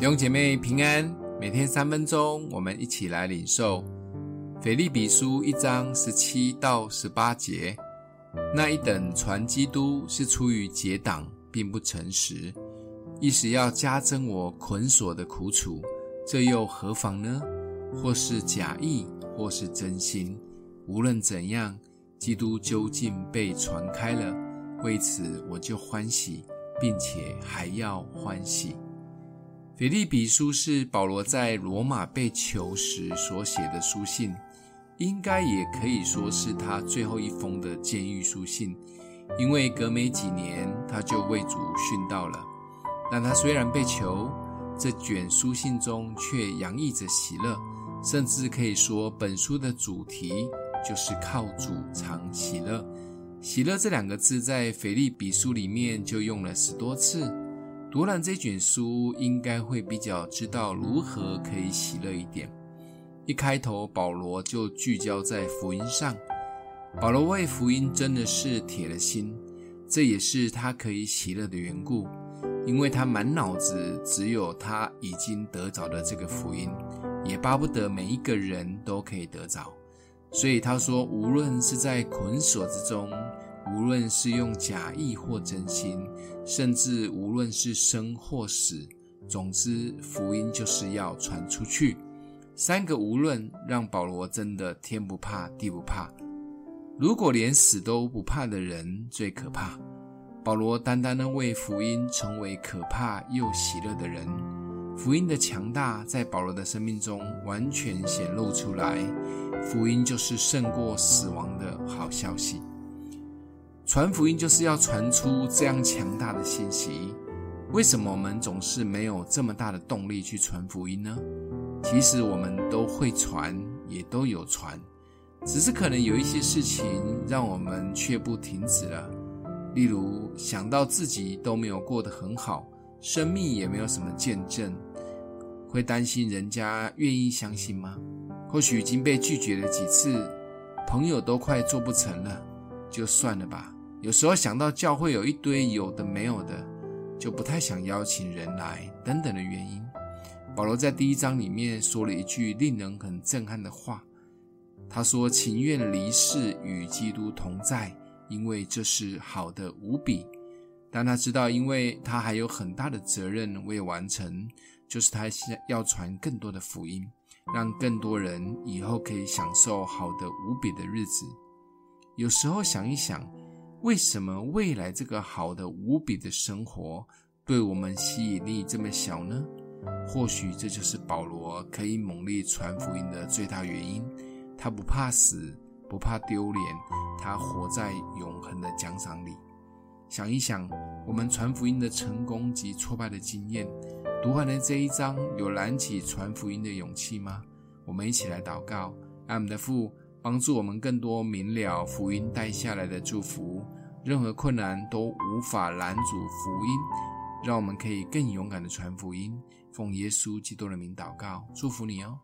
弟兄姐妹平安，每天三分钟，我们一起来领受腓立比书一章十七到十八节。那一等传基督是出于结党，并不诚实，意思要加增我捆锁的苦楚，这又何妨呢？或是假意，或是真心，无论怎样，基督究竟被传开了，为此我就欢喜。并且还要欢喜。腓立比书是保罗在罗马被囚时所写的书信，应该也可以说是他最后一封的监狱书信，因为隔没几年他就为主殉道了。但他虽然被囚，这卷书信中却洋溢着喜乐，甚至可以说本书的主题就是靠主常喜乐。喜乐这两个字在腓立比书里面就用了十多次。读完这卷书，应该会比较知道如何可以喜乐一点。一开头，保罗就聚焦在福音上。保罗为福音真的是铁了心，这也是他可以喜乐的缘故，因为他满脑子只有他已经得着的这个福音，也巴不得每一个人都可以得着。所以他说，无论是在捆锁之中，无论是用假意或真心，甚至无论是生或死，总之福音就是要传出去。三个无论让保罗真的天不怕地不怕。如果连死都不怕的人最可怕，保罗单单的为福音成为可怕又喜乐的人。福音的强大在保罗的生命中完全显露出来。福音就是胜过死亡的好消息。传福音就是要传出这样强大的信息。为什么我们总是没有这么大的动力去传福音呢？其实我们都会传，也都有传，只是可能有一些事情让我们却不停止了。例如想到自己都没有过得很好，生命也没有什么见证，会担心人家愿意相信吗？或许已经被拒绝了几次，朋友都快做不成了，就算了吧。有时候想到教会有一堆有的没有的，就不太想邀请人来，等等的原因。保罗在第一章里面说了一句令人很震撼的话，他说：“情愿离世与基督同在，因为这是好的无比。”但他知道，因为他还有很大的责任未完成，就是他要传更多的福音。让更多人以后可以享受好的无比的日子。有时候想一想，为什么未来这个好的无比的生活对我们吸引力这么小呢？或许这就是保罗可以猛力传福音的最大原因。他不怕死，不怕丢脸，他活在永恒的奖赏里。想一想，我们传福音的成功及挫败的经验。读完了这一章，有燃起传福音的勇气吗？我们一起来祷告，爱我们的父帮助我们更多明了福音带下来的祝福，任何困难都无法拦阻福音，让我们可以更勇敢的传福音。奉耶稣基督的名祷告，祝福你哦。